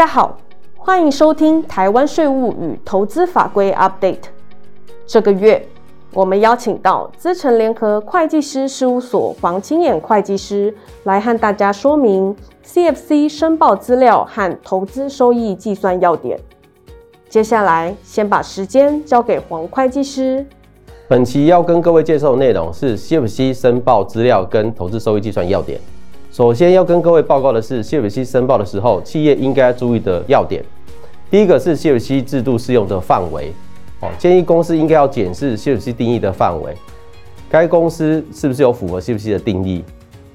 大家好，欢迎收听台湾税务与投资法规 Update。这个月，我们邀请到资诚联合会计师事务所黄清衍会计师来和大家说明 CFC 申报资料和投资收益计算要点。接下来，先把时间交给黄会计师。本期要跟各位介绍的内容是 CFC 申报资料跟投资收益计算要点。首先要跟各位报告的是，CFC 申报的时候，企业应该注意的要点。第一个是 CFC 制度适用的范围，哦，建议公司应该要检视 CFC 定义的范围，该公司是不是有符合 CFC 的定义。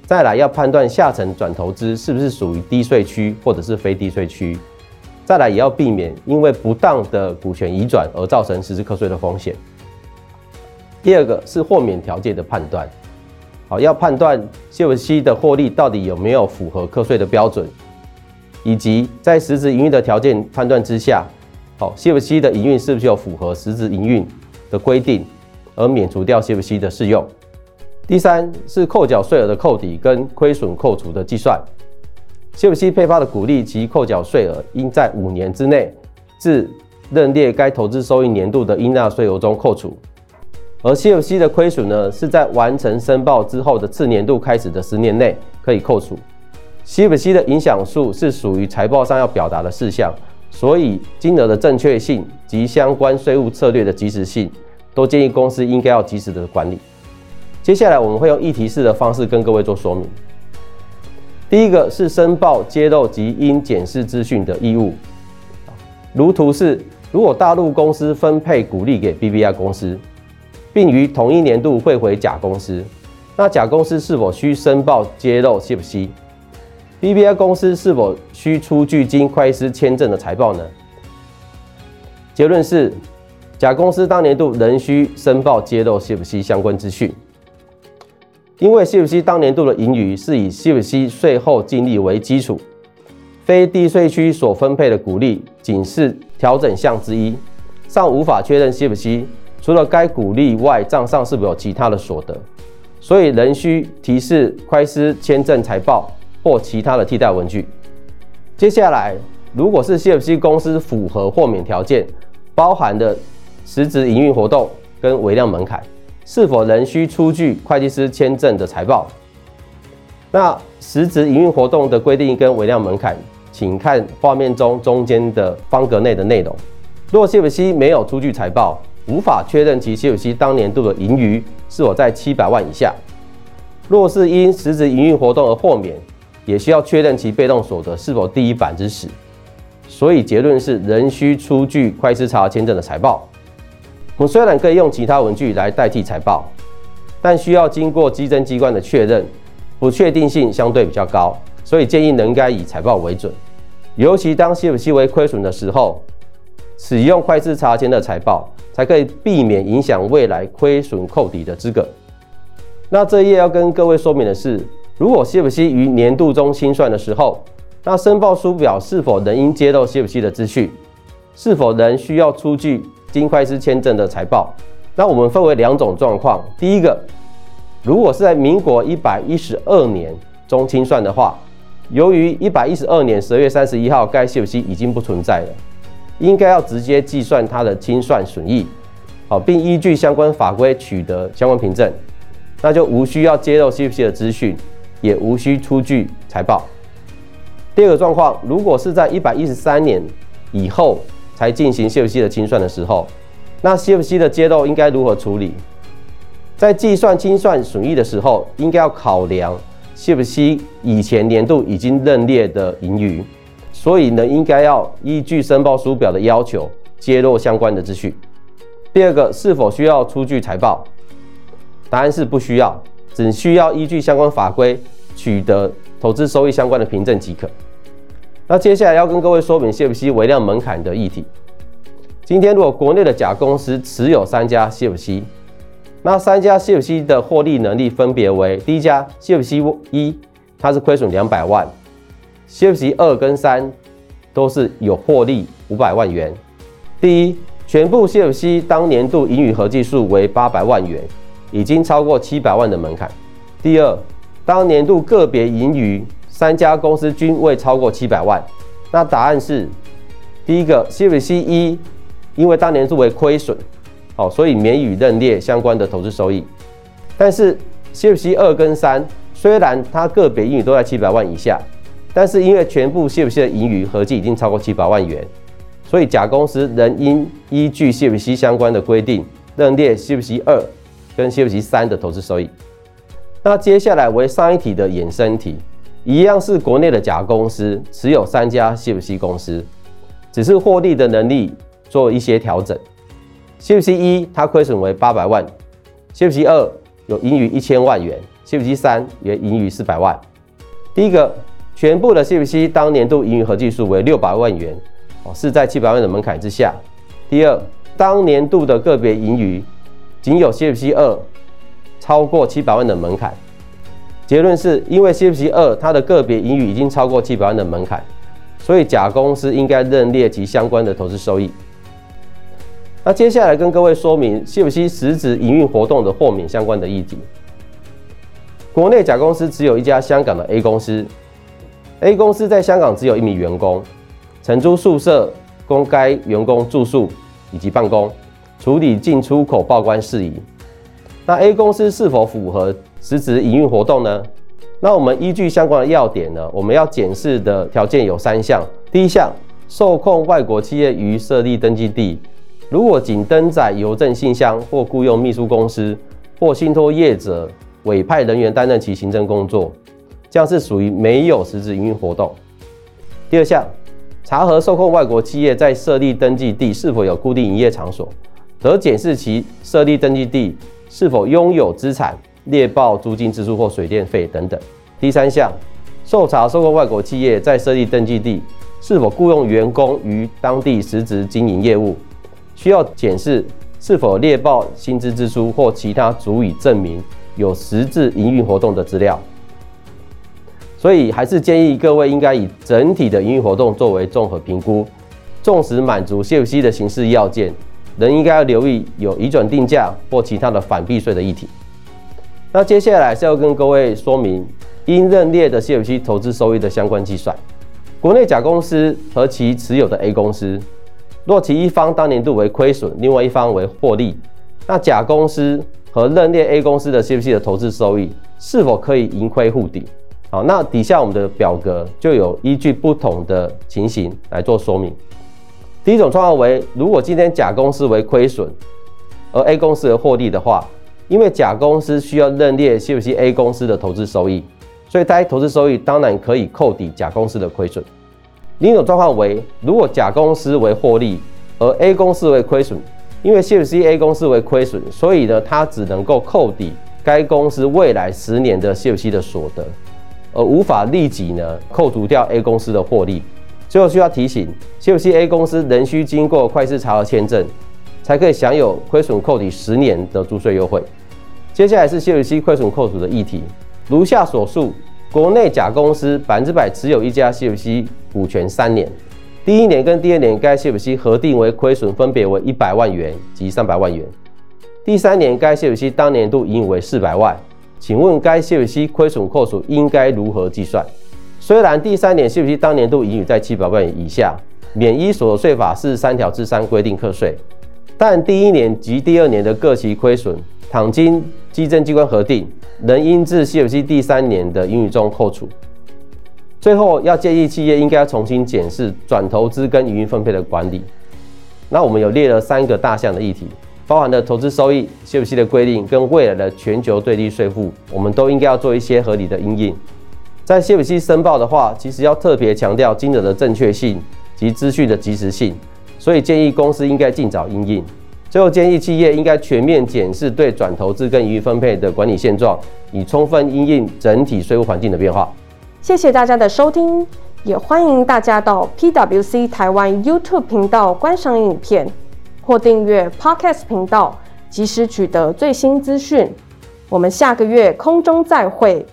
再来要判断下层转投资是不是属于低税区或者是非低税区。再来也要避免因为不当的股权移转而造成实质课税的风险。第二个是豁免条件的判断。好，要判断谢夫西的获利到底有没有符合课税的标准，以及在实质营运的条件判断之下，好谢夫西的营运是不是有符合实质营运的规定，而免除掉谢夫西的适用。第三是扣缴税额的扣抵跟亏损扣除的计算谢夫西配发的股利及扣缴税额应在五年之内自认列该投资收益年度的应纳税额中扣除。而 CFC 的亏损呢，是在完成申报之后的次年度开始的十年内可以扣除。CFC 的影响数是属于财报上要表达的事项，所以金额的正确性及相关税务策略的及时性，都建议公司应该要及时的管理。接下来我们会用议题式的方式跟各位做说明。第一个是申报揭露及应检视资讯的义务，如图示，如果大陆公司分配股利给 BBI 公司。并于同一年度汇回甲公司，那甲公司是否需申报揭露 CFC？BVI 公司是否需出具经会计师签证的财报呢？结论是，甲公司当年度仍需申报揭露 CFC 相关资讯，因为 CFC 当年度的盈余是以 CFC 税后净利为基础，非低税区所分配的股利仅是调整项之一，尚无法确认 CFC。除了该股利外，账上是否有其他的所得？所以仍需提示会计师签证财报或其他的替代文具。接下来，如果是 CFC 公司符合豁免条件，包含的实质营运活动跟微量门槛，是否仍需出具会计师签证的财报？那实质营运活动的规定跟微量门槛，请看画面中中间的方格内的内容。若 CFC 没有出具财报，无法确认其 CFC 当年度的盈余是否在七百万以下。若是因实质营运活动而豁免，也需要确认其被动所得是否低于百分之十。所以结论是仍需出具会计查核签证的财报。我们虽然可以用其他文具来代替财报，但需要经过稽征机关的确认，不确定性相对比较高，所以建议仍该以财报为准。尤其当 CFC 为亏损的时候，使用会计师查签的财报。才可以避免影响未来亏损扣抵的资格。那这一页要跟各位说明的是，如果 CFC 于年度中清算的时候，那申报书表是否仍应揭露 CFC 的资讯？是否仍需要出具经会计签证的财报？那我们分为两种状况。第一个，如果是在民国一百一十二年中清算的话，由于一百一十二年十二月三十一号该 CFC 已经不存在了。应该要直接计算它的清算损益，好，并依据相关法规取得相关凭证，那就无需要揭露 CFC 的资讯，也无需出具财报。第二个状况，如果是在一百一十三年以后才进行 CFC 的清算的时候，那 CFC 的揭露应该如何处理？在计算清算损益的时候，应该要考量 CFC 以前年度已经认列的盈余。所以呢，应该要依据申报书表的要求揭露相关的资讯。第二个，是否需要出具财报？答案是不需要，只需要依据相关法规取得投资收益相关的凭证即可。那接下来要跟各位说明 CFC 微量门槛的议题。今天如果国内的甲公司持有三家 CFC，那三家 CFC 的获利能力分别为：第一家 CFC 一，它是亏损两百万。CFC 二跟三都是有获利五百万元。第一，全部 CFC 当年度盈余合计数为八百万元，已经超过七百万的门槛。第二，当年度个别盈余三家公司均未超过七百万，那答案是第一个 CFC 一，因为当年度为亏损，好，所以免予认列相关的投资收益。但是 CFC 二跟三虽然它个别盈余都在七百万以下，但是因为全部 CFC 的盈余合计已经超过七百万元，所以甲公司仍应依据 CFC 相关的规定认列 CFC 二跟 CFC 三的投资收益。那接下来为上一题的衍生题，一样是国内的甲公司持有三家 CFC 公司，只是获利的能力做一些调整。CFC 一它亏损为八百万，CFC 二有盈余一千万元，CFC 三也盈余四百万。第一个，全部的 CFC 当年度盈余合计数为六百万元，哦，是在七百万的门槛之下。第二，当年度的个别盈余仅有 CFC 二。超过七百万的门槛，结论是因为 CFC 二它的个别盈余已经超过七百万的门槛，所以甲公司应该认列其相关的投资收益。那接下来跟各位说明 CFC 实质营运活动的豁免相关的议题。国内甲公司只有一家香港的 A 公司，A 公司在香港只有一名员工，承租宿舍供该员工住宿以及办公，处理进出口报关事宜。那 A 公司是否符合实质营运活动呢？那我们依据相关的要点呢，我们要检视的条件有三项。第一项，受控外国企业于设立登记地，如果仅登载邮政信箱或雇佣秘书公司或信托业者委派人员担任其行政工作，这样是属于没有实质营运活动。第二项，查核受控外国企业在设立登记地是否有固定营业场所，得检视其设立登记地。是否拥有资产、列报租金支出或水电费等等。第三项，受查受控外国企业在设立登记地是否雇佣员工于当地实质经营业务，需要检视是否列报薪资支出或其他足以证明有实质营运活动的资料。所以，还是建议各位应该以整体的营运活动作为综合评估，纵使满足 CFC 的形式要件。人应该要留意有移转定价或其他的反避税的议题。那接下来是要跟各位说明应认列的 CFC 投资收益的相关计算。国内甲公司和其持有的 A 公司，若其一方当年度为亏损，另外一方为获利，那甲公司和认列 A 公司的 CFC 的投资收益是否可以盈亏互抵？好，那底下我们的表格就有依据不同的情形来做说明。第一种状况为，如果今天甲公司为亏损，而 A 公司为获利的话，因为甲公司需要认列 CFC A 公司的投资收益，所以该投资收益当然可以扣抵甲公司的亏损。另一种状况为，如果甲公司为获利，而 A 公司为亏损，因为 CFC A 公司为亏损，所以呢，它只能够扣抵该公司未来十年的 CFC 的所得，而无法立即呢扣除掉 A 公司的获利。最后需要提醒，CFC A 公司仍需经过会计师查核签证，才可以享有亏损扣抵十年的租税优惠。接下来是 CFC 亏损扣除的议题，如下所述，国内甲公司百分之百持有一家 CFC 股权三年，第一年跟第二年该 CFC 核定为亏损分别为一百万元及三百万元，第三年该 CFC 当年度盈余为四百万，请问该 CFC 亏损扣除应该如何计算？虽然第三年 CFC 当年度盈余在七百万元以下，免依所得税法四十三条之三规定课税，但第一年及第二年的各期亏损，倘经稽征机关核定，仍应自 CFC 第三年的盈余中扣除。最后要建议企业应该重新检视转投资跟营运分配的管理。那我们有列了三个大项的议题，包含了投资收益、CFC 的规定跟未来的全球对立税负，我们都应该要做一些合理的因应。在 CFC 申报的话，其实要特别强调金额的正确性及资讯的及时性，所以建议公司应该尽早应应。最后建议企业应该全面检视对转投资跟盈余分配的管理现状，以充分因应整体税务环境的变化。谢谢大家的收听，也欢迎大家到 PWC 台湾 YouTube 频道观赏影片，或订阅 Podcast 频道，及时取得最新资讯。我们下个月空中再会。